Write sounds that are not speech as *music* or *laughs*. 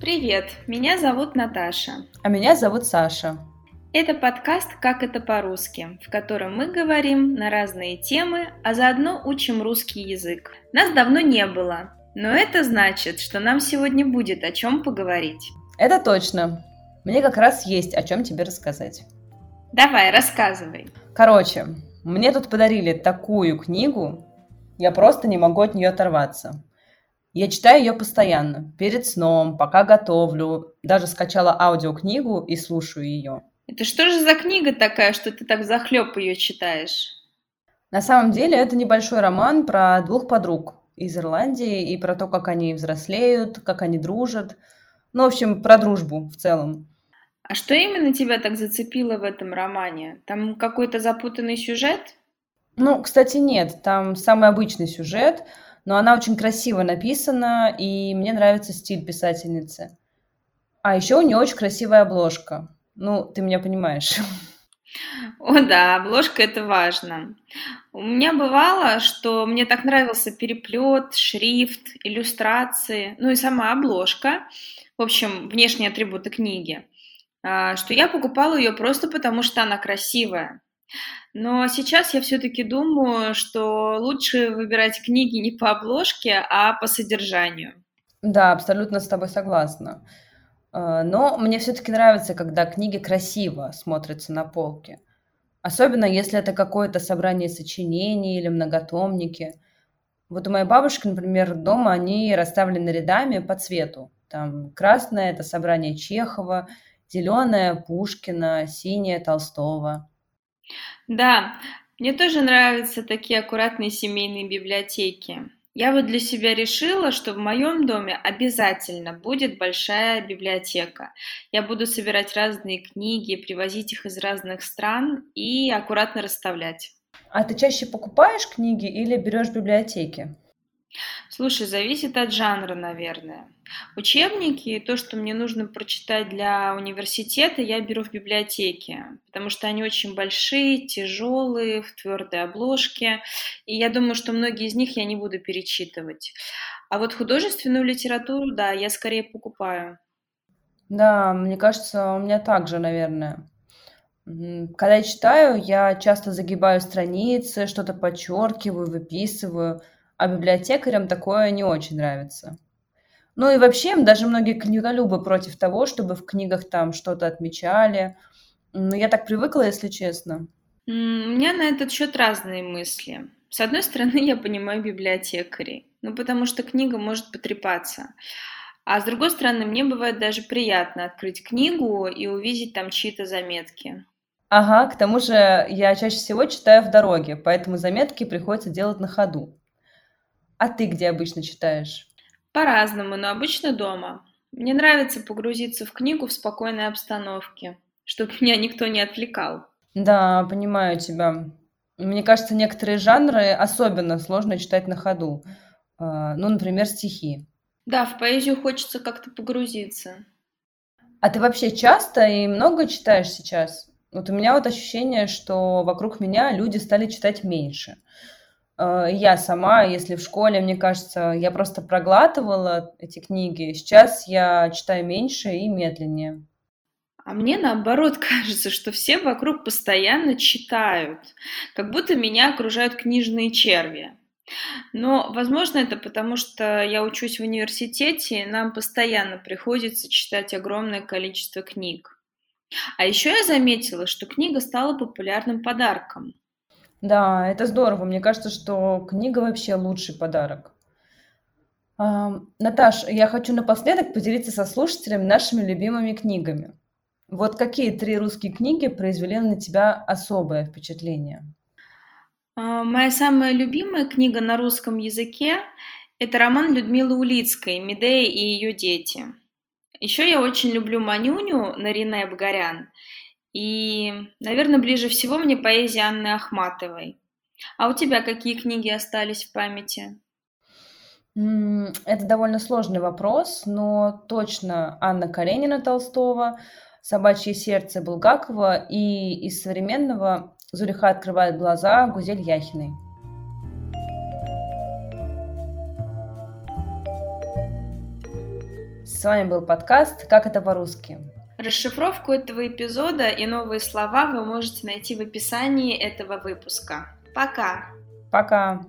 Привет, меня зовут Наташа. А меня зовут Саша. Это подкаст «Как это по-русски», в котором мы говорим на разные темы, а заодно учим русский язык. Нас давно не было, но это значит, что нам сегодня будет о чем поговорить. Это точно. Мне как раз есть о чем тебе рассказать. Давай, рассказывай. Короче, мне тут подарили такую книгу, я просто не могу от нее оторваться. Я читаю ее постоянно, перед сном, пока готовлю, даже скачала аудиокнигу и слушаю ее. Это что же за книга такая, что ты так захлеб ее читаешь? На самом деле это небольшой роман про двух подруг из Ирландии и про то, как они взрослеют, как они дружат. Ну, в общем, про дружбу в целом. А что именно тебя так зацепило в этом романе? Там какой-то запутанный сюжет? Ну, кстати, нет. Там самый обычный сюжет, но она очень красиво написана, и мне нравится стиль писательницы. А еще у нее очень красивая обложка. Ну, ты меня понимаешь. О да, обложка это важно. У меня бывало, что мне так нравился переплет, шрифт, иллюстрации, ну и сама обложка, в общем, внешние атрибуты книги. А, что я покупала ее просто потому, что она красивая. Но сейчас я все-таки думаю, что лучше выбирать книги не по обложке, а по содержанию. Да, абсолютно с тобой согласна. А, но мне все-таки нравится, когда книги красиво смотрятся на полке. Особенно если это какое-то собрание сочинений или многотомники. Вот у моей бабушки, например, дома они расставлены рядами по цвету. Там красное – это собрание Чехова, зеленая Пушкина, синяя Толстого. Да, мне тоже нравятся такие аккуратные семейные библиотеки. Я вот для себя решила, что в моем доме обязательно будет большая библиотека. Я буду собирать разные книги, привозить их из разных стран и аккуратно расставлять. А ты чаще покупаешь книги или берешь в библиотеке? Слушай, зависит от жанра, наверное. Учебники, то, что мне нужно прочитать для университета, я беру в библиотеке, потому что они очень большие, тяжелые, в твердой обложке, и я думаю, что многие из них я не буду перечитывать. А вот художественную литературу, да, я скорее покупаю. Да, мне кажется, у меня также, наверное. Когда я читаю, я часто загибаю страницы, что-то подчеркиваю, выписываю – а библиотекарям такое не очень нравится. Ну и вообще, даже многие книголюбы против того, чтобы в книгах там что-то отмечали. Ну, я так привыкла, если честно. У меня на этот счет разные мысли. С одной стороны, *laughs* я понимаю библиотекарей, ну потому что книга может потрепаться. А с другой стороны, мне бывает даже приятно открыть книгу и увидеть там чьи-то заметки. Ага, к тому же я чаще всего читаю в дороге, поэтому заметки приходится делать на ходу. А ты где обычно читаешь? По-разному, но обычно дома. Мне нравится погрузиться в книгу в спокойной обстановке, чтобы меня никто не отвлекал. Да, понимаю тебя. Мне кажется, некоторые жанры особенно сложно читать на ходу. А, ну, например, стихи. Да, в поэзию хочется как-то погрузиться. А ты вообще часто и много читаешь сейчас? Вот у меня вот ощущение, что вокруг меня люди стали читать меньше. Э, я сама, если в школе, мне кажется, я просто проглатывала эти книги. Сейчас я читаю меньше и медленнее. А мне наоборот *laughs* кажется, что все вокруг постоянно читают, как будто меня окружают книжные черви. Но, возможно, это потому, что я учусь в университете, и нам постоянно приходится читать огромное количество книг. А еще я заметила, что книга стала популярным подарком. Да, это здорово. Мне кажется, что книга вообще лучший подарок. Наташ, я хочу напоследок поделиться со слушателями нашими любимыми книгами. Вот какие три русские книги произвели на тебя особое впечатление? А, моя самая любимая книга на русском языке – это роман Людмилы Улицкой «Медея и ее дети». Еще я очень люблю Манюню Нарине Абгарян и, наверное, ближе всего мне поэзия Анны Ахматовой. А у тебя какие книги остались в памяти? Это довольно сложный вопрос, но точно Анна Каренина Толстого, «Собачье сердце» Булгакова и из современного «Зулиха открывает глаза» Гузель Яхиной. С вами был подкаст «Как это по-русски?». Расшифровку этого эпизода и новые слова вы можете найти в описании этого выпуска. Пока! Пока!